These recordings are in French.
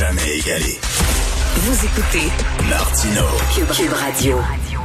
Jamais égalé. Vous écoutez Martino. Cube, Cube Radio.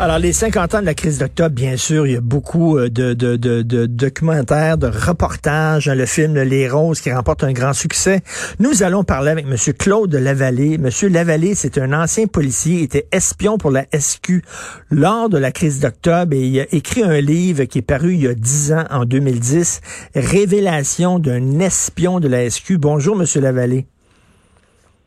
Alors, les 50 ans de la crise d'octobre, bien sûr, il y a beaucoup euh, de, de, de, de documentaires, de reportages. Le film Les Roses qui remporte un grand succès. Nous allons parler avec M. Claude Lavallée. M. Lavallée, c'est un ancien policier, était espion pour la SQ lors de la crise d'octobre et il a écrit un livre qui est paru il y a 10 ans, en 2010, Révélation d'un espion de la SQ. Bonjour, M. Lavallée.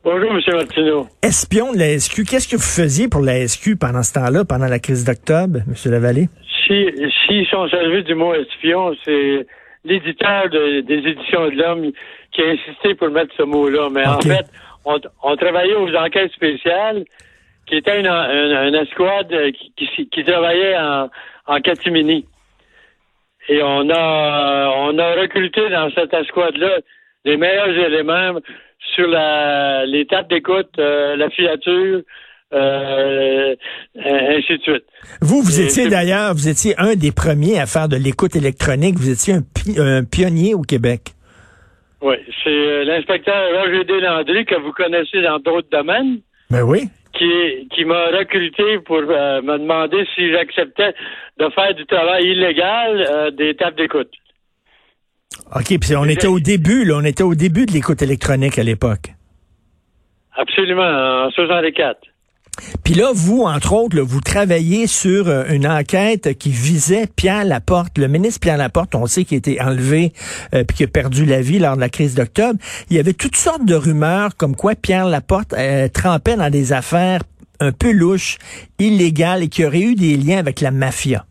Bonjour, M. Martineau. Espion de la SQ, qu'est-ce que vous faisiez pour la SQ pendant ce temps-là, pendant la crise d'octobre, M. Lavallée? Si, si sont servis du mot espion, c'est l'éditeur de, des éditions de l'homme qui a insisté pour mettre ce mot-là. Mais en fait, on, on, travaillait aux enquêtes spéciales, qui était une, une, une escouade qui, qui, qui, travaillait en, en catimini. Et on a on a recruté dans cette escouade-là les meilleurs éléments sur la, les tables d'écoute, euh, la filature, euh, ainsi de suite. Vous, vous étiez d'ailleurs, vous étiez un des premiers à faire de l'écoute électronique. Vous étiez un, pi un, pionnier au Québec. Oui, c'est euh, l'inspecteur Roger Deslandry que vous connaissez dans d'autres domaines. Ben oui. Qui, qui m'a recruté pour euh, me demander si j'acceptais de faire du travail illégal euh, des tables d'écoute. OK, puis on était au début, là, on était au début de l'écoute électronique à l'époque. Absolument, en 64. Puis là, vous, entre autres, là, vous travaillez sur euh, une enquête qui visait Pierre Laporte, le ministre Pierre Laporte, on sait qu'il a été enlevé euh, puis qu'il a perdu la vie lors de la crise d'octobre. Il y avait toutes sortes de rumeurs comme quoi Pierre Laporte euh, trempait dans des affaires un peu louches, illégales et qui aurait eu des liens avec la mafia.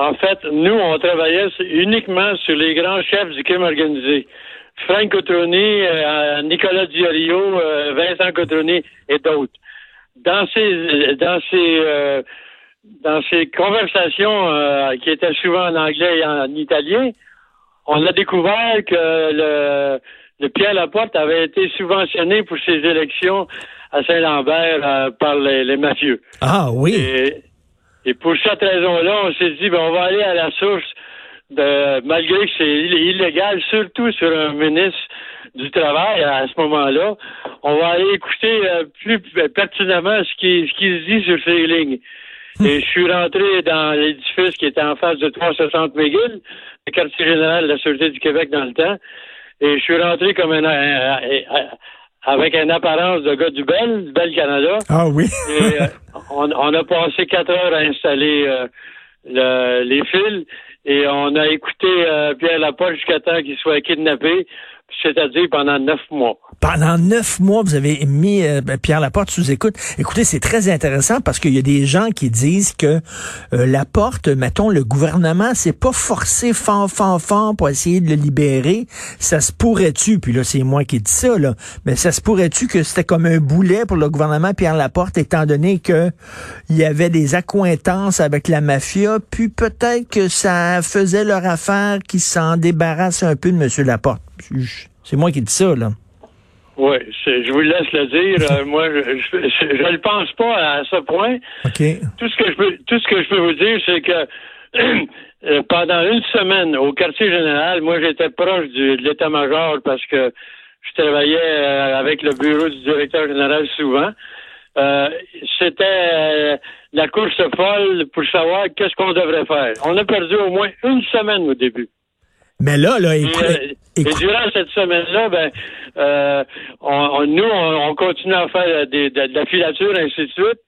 En fait, nous, on travaillait uniquement sur les grands chefs du crime organisé. Frank Cotroni, euh, Nicolas Diorio, euh, Vincent Cotroni et d'autres. Dans ces dans ces euh, dans ces conversations qui étaient souvent en anglais et en italien, on a découvert que le, le Pierre Laporte avait été subventionné pour ses élections à Saint-Lambert par les, les, mafieux. Ah oui. Et, et pour cette raison-là, on s'est dit, ben, on va aller à la source de, malgré que c'est illégal, surtout sur un ministre du Travail à ce moment-là, on va aller écouter euh, plus pertinemment ce qui, ce qui se dit sur ces lignes. Et je suis rentré dans l'édifice qui était en face de 360 McGill, le quartier général de la Sûreté du Québec dans le temps. Et je suis rentré comme un, un, un avec une apparence de gars du Bel, du Bel Canada. Ah oui. et, euh, on, on, a passé quatre heures à installer euh, le, les fils et on a écouté euh, Pierre Laporte jusqu'à temps qu'il soit kidnappé, c'est-à-dire pendant neuf mois. Pendant neuf mois, vous avez mis euh, Pierre Laporte sous écoute. Écoutez, c'est très intéressant parce qu'il y a des gens qui disent que euh, Laporte, mettons, le gouvernement, c'est pas forcé fort, fort, fort pour essayer de le libérer. Ça se pourrait-tu, puis là, c'est moi qui dis ça, là, mais ça se pourrait-tu que c'était comme un boulet pour le gouvernement Pierre Laporte, étant donné que il y avait des accointances avec la mafia, puis peut-être que ça faisait leur affaire qu'ils s'en débarrassent un peu de M. Laporte? C'est moi qui dis ça, là. Oui, je vous laisse le dire. Euh, moi, je, ne pense pas à ce point. OK. Tout ce que je peux, tout ce que je peux vous dire, c'est que euh, pendant une semaine au quartier général, moi, j'étais proche du, de l'état-major parce que je travaillais euh, avec le bureau du directeur général souvent. Euh, c'était la course folle pour savoir qu'est-ce qu'on devrait faire. On a perdu au moins une semaine au début. Mais là, là, écoute. Et, et durant cette semaine-là, ben, euh, on, on, nous, on, on, continue à faire des, de, de, la filature, ainsi de suite.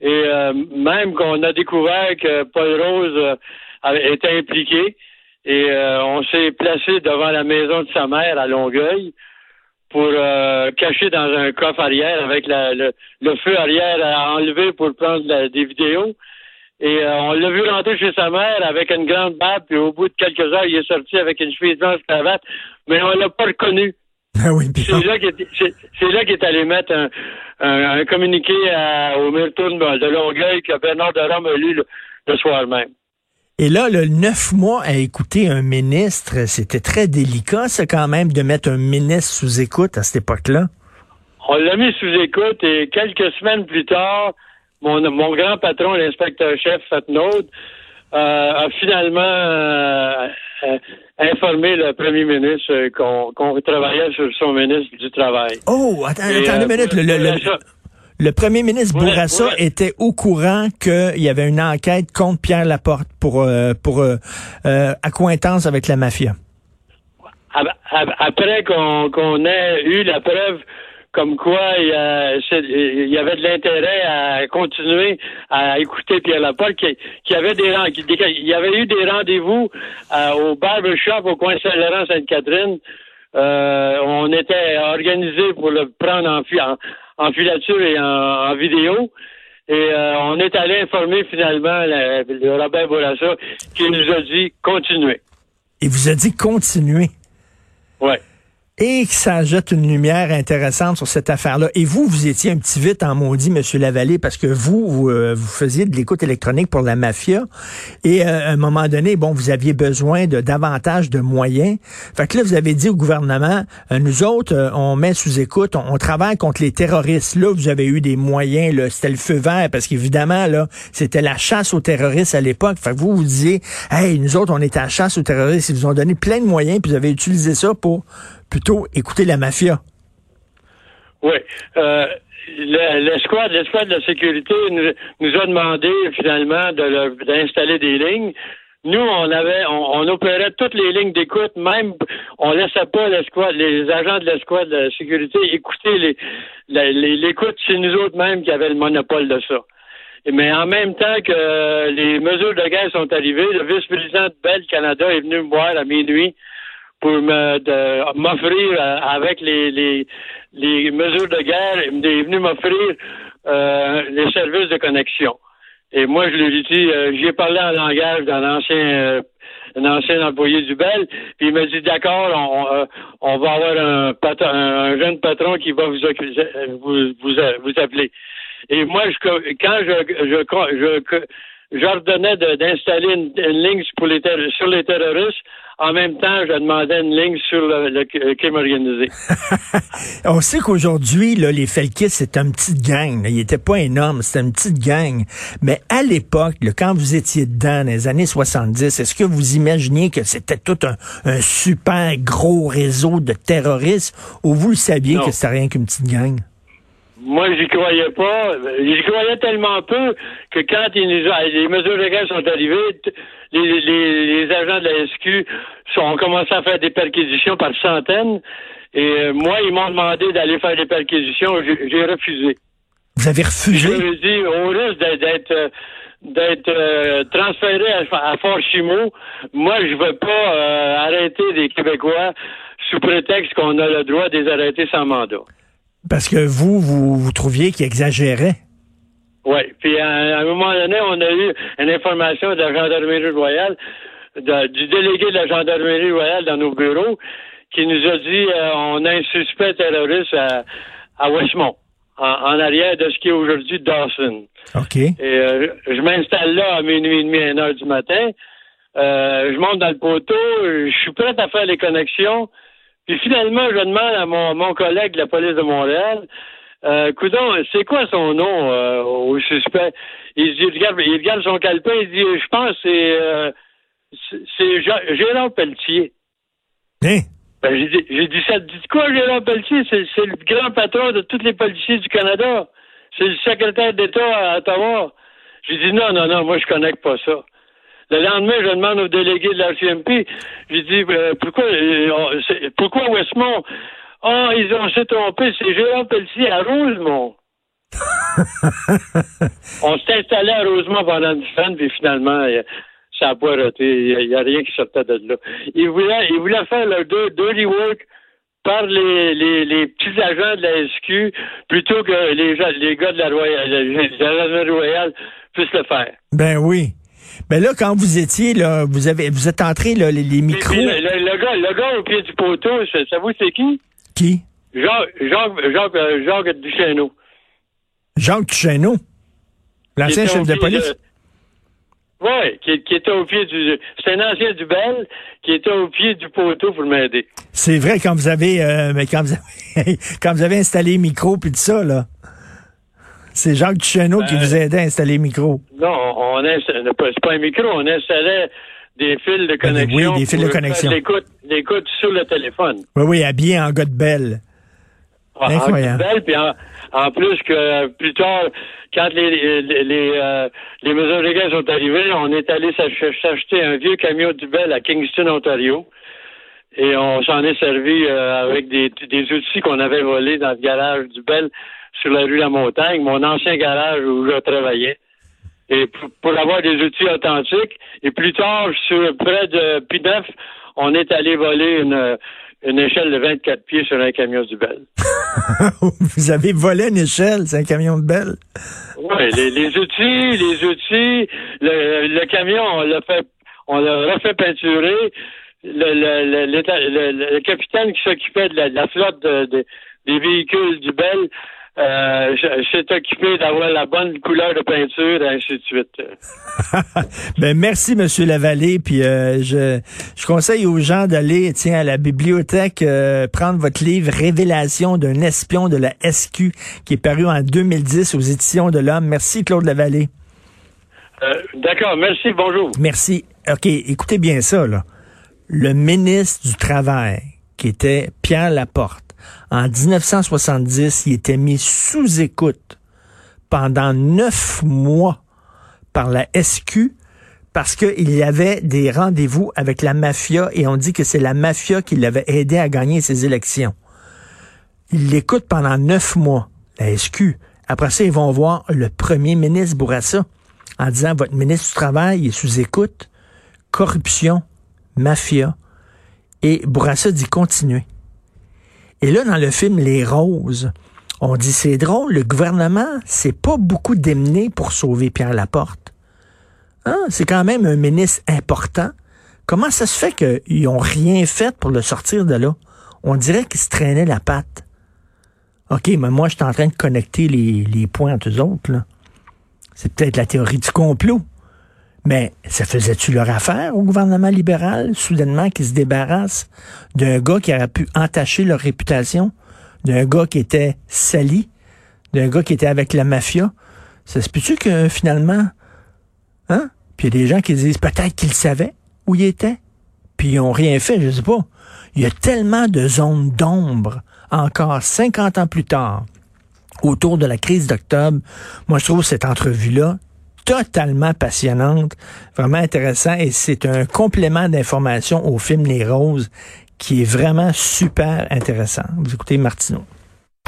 Et euh, même qu'on a découvert que Paul Rose euh, était impliqué, et euh, on s'est placé devant la maison de sa mère à Longueuil pour euh, cacher dans un coffre arrière avec la, le, le, feu arrière à enlever pour prendre la, des vidéos. Et euh, on l'a vu rentrer chez sa mère avec une grande barbe, puis au bout de quelques heures, il est sorti avec une chemise blanche cravate, mais on l'a pas reconnu. Ah oui, c'est là qu'il est, c'est, là qu'il est allé mettre un, un, un communiqué à, au Milton de Longueuil que Bernard de Rome a lu le, le soir même. Et là, le neuf mois à écouter un ministre, c'était très délicat, ça, quand même, de mettre un ministre sous écoute à cette époque-là. On l'a mis sous écoute et quelques semaines plus tard, mon, mon grand patron, l'inspecteur-chef Fatnaud, euh, a finalement euh, informé le premier ministre qu'on travaillait sur son ministre du Travail. Oh, attendez une minute. Le, premier ministre Bourassa était au courant qu'il y avait une enquête contre Pierre Laporte pour, pour accointance avec la mafia. Après qu'on ait eu la preuve comme quoi il y, avait de l'intérêt à continuer à écouter Pierre Laporte, qui, qui avait des il y avait eu des rendez-vous euh, au barbershop au coin Saint-Laurent Sainte-Catherine. Euh, on était organisé pour le prendre en, en, filature et en, vidéo. Et euh, on est allé informer finalement le, Robert Bourassa qui nous a dit continuer. Il vous a dit continuer? Ouais et que ça jette une lumière intéressante sur cette affaire-là. Et vous, vous étiez un petit vite en maudit, Monsieur Lavallée, parce que vous, vous, euh, faisiez de l'écoute électronique pour la mafia. Et euh, à un moment donné, bon, vous aviez besoin de davantage de moyens. Fait que là, vous avez dit au gouvernement, euh, nous autres, on met sous écoute, on, travaille contre les terroristes. Là, vous avez eu des moyens, là, c'était le feu vert, parce qu'évidemment, là, c'était la chasse aux terroristes à l'époque. Fait que vous, vous disiez, hey, nous autres, on était à la chasse aux terroristes. Ils vous ont donné plein de moyens, puis vous avez utilisé ça pour plutôt écouter la mafia. Oui. Euh, l'escouade, de la sécurité nous, a demandé finalement d'installer des lignes. Nous, on avait, on, opérait toutes les lignes d'écoute, même on laissait pas l'escouade, les agents de l'escouade de la sécurité écouter les, l'écoute, c'est nous autres même qui avaient le monopole de ça. Mais en même temps que les mesures de guerre sont arrivées, le vice-président de Bell Canada est venu me voir à minuit pour m'offrir euh, avec les, les, les, mesures de guerre, il est venu m'offrir euh, les services de connexion. Et moi, je lui ai dit, euh, j'ai parlé en langage d'un ancien euh, un ancien employé du Bel, puis il m'a dit d'accord, on, on va avoir un, patron, un jeune patron qui va vous, vous, vous, vous appeler. Et moi, je, quand je, je, je j'ordonnais d'installer une, ligne pour les sur les terroristes. En même temps, je demandais une ligne sur le, crime organisé. On sait qu'aujourd'hui, les Felkis, c'est une petite gang. Il n'était pas énorme, c'était une petite gang. Mais à l'époque, quand vous étiez dedans, dans les années 70, est-ce que vous imaginiez que c'était tout un, super gros réseau de terroristes ou vous le saviez que c'était rien qu'une petite gang? Moi, j'y croyais pas. J'y croyais tellement peu que quand les mesures légales sont arrivées, les, agents de la SQ ont commencé à faire des perquisitions par centaines. Et euh, moi, ils m'ont demandé d'aller faire des perquisitions. J'ai refusé. Vous avez refusé? Je dit, au risque d'être d'être euh, transféré à, Fort Chimo, moi, je veux pas euh, arrêter des Québécois sous prétexte qu'on a le droit de les arrêter sans mandat. Parce que vous, vous, vous trouviez qu'il exagérait. Oui. Puis à, un moment donné, on a eu une information de la gendarmerie royale, du délégué de la gendarmerie royale dans nos bureaux, qui nous a dit euh, on a un suspect terroriste à, à Westmont, en, arrière de ce qui est aujourd'hui Dawson. OK. Et euh, je m'installe là à minuit et demi, à une heure du matin. Euh, je monte dans le poteau, je suis prêt à faire les connexions. Puis finalement, je demande à mon, mon collègue de la police de Montréal, euh, Coudon, c'est quoi son nom euh, au suspect? Il dit, regarde, il regarde son calepin, il dit, je pense c'est euh, c'est Gérard Pelletier. Hein? Ben, j'ai dit, j'ai dit ça, dit quoi Gérard Pelletier? C'est, c'est le grand patron de tous les policiers du Canada. C'est le secrétaire d'État à Ottawa. J'ai dit non, non, non, moi je connais pas ça. Le lendemain, je demande au délégué de la CMP, j'ai dit, euh, pourquoi, euh, pourquoi Westmont? Ah, oh, ils ont s'est trompé, c'est Gérard Pelletier à Rosemont. on s'est installé à Rosemont pendant une semaine, puis finalement, euh, ça n'a pas raté. Il n'y a, rien qui sortait de là. Ils voulaient, ils voulaient faire leur dirty work par les, les, les, petits agents de la SQ plutôt que les, les gars de la Royale, la Royale puissent le faire. Ben oui. Mais ben là, quand vous étiez, là, vous avez, vous êtes entré, là, les, micros. le, gars, le gars au pied du poteau, ça, vous c'est qui? Qui? Jacques, Jacques, Jacques, euh, Jacques Duchesneau. Jacques Duchesneau? L'ancien chef de police? Oui, qui, qui, était au pied du. C'est un ancien du Bel qui était au pied du poteau pour m'aider. C'est vrai quand vous avez euh, mais quand vous avez quand vous avez installé les micros puis tout ça, là. C'est Jacques Duchesneau qui ben, vous aidait à installer le micro. Non, on c'est pas un micro, on installait des fils de connexion. Oui, des fils de connexion. L'écoute sur le téléphone. Oui, oui, habillé en gars de belle. Ah, Incroyable. En, puis en, plus que plus tard, quand les les, les, euh, les mesures légales sont arrivées, on est allé s'acheter un vieux camion du Bell à Kingston, Ontario. Et on s'en est servi euh, avec des, des outils qu'on avait volés dans le garage du Bell sur la rue La Montagne, mon ancien garage où je travaillais. Et pour, avoir des outils authentiques. Et plus tard, sur près de P9, on est allé voler une, une échelle de 24 pieds sur un camion du Bell. Vous avez volé une échelle, c'est un camion de Bell? Oui, les, outils, les outils, le, camion, on l'a fait, on l'a refait peinturer. Le, le, le, capitaine qui s'occupait de la, flotte des véhicules du Bell euh, s'est occupé d'avoir la bonne couleur de peinture, et ainsi de suite. ben merci, Monsieur Lavallée. Puis euh, je, je conseille aux gens d'aller, tiens, à la bibliothèque euh, prendre votre livre Révélation d'un espion de la SQ, qui est paru en 2010 aux éditions de l'Homme. Merci, Claude Lavallée. Euh, d'accord, merci, bonjour. Merci. OK, écoutez bien ça, là. Le ministre du Travail, qui était Pierre Laporte, en 1970, il était mis sous écoute pendant neuf mois par la SQ parce qu'il y avait des rendez-vous avec la mafia et on dit que c'est la mafia qui l'avait aidé à gagner ses élections. Il l'écoute pendant neuf mois, la SQ. Après ça, ils vont voir le premier ministre Bourassa en disant votre ministre du Travail est sous écoute, corruption, mafia. Et Bourassa dit continuez. Et là, dans le film Les Roses, on dit c'est drôle, le gouvernement, c'est pas beaucoup démené pour sauver Pierre Laporte. Hein? C'est quand même un ministre important. Comment ça se fait qu'ils n'ont rien fait pour le sortir de là? On dirait qu'ils se traînaient la patte. OK, mais moi, je suis en train de connecter les, les points entre eux autres. C'est peut-être la théorie du complot. Mais ça faisait-tu leur affaire au gouvernement libéral, soudainement, qui se débarrasse d'un gars qui aurait pu entacher leur réputation, d'un gars qui était sali, d'un gars qui était avec la mafia? Ça se peut-tu que finalement, hein? Puis il y a des gens qui disent peut-être qu'ils savaient où il était, puis ils n'ont rien fait, je sais pas. Il y a tellement de zones d'ombre encore 50 ans plus tard autour de la crise d'octobre. Moi, je trouve cette entrevue-là totalement passionnante, vraiment intéressant et c'est un complément d'information au film Les Roses qui est vraiment super intéressant. Vous écoutez Martineau.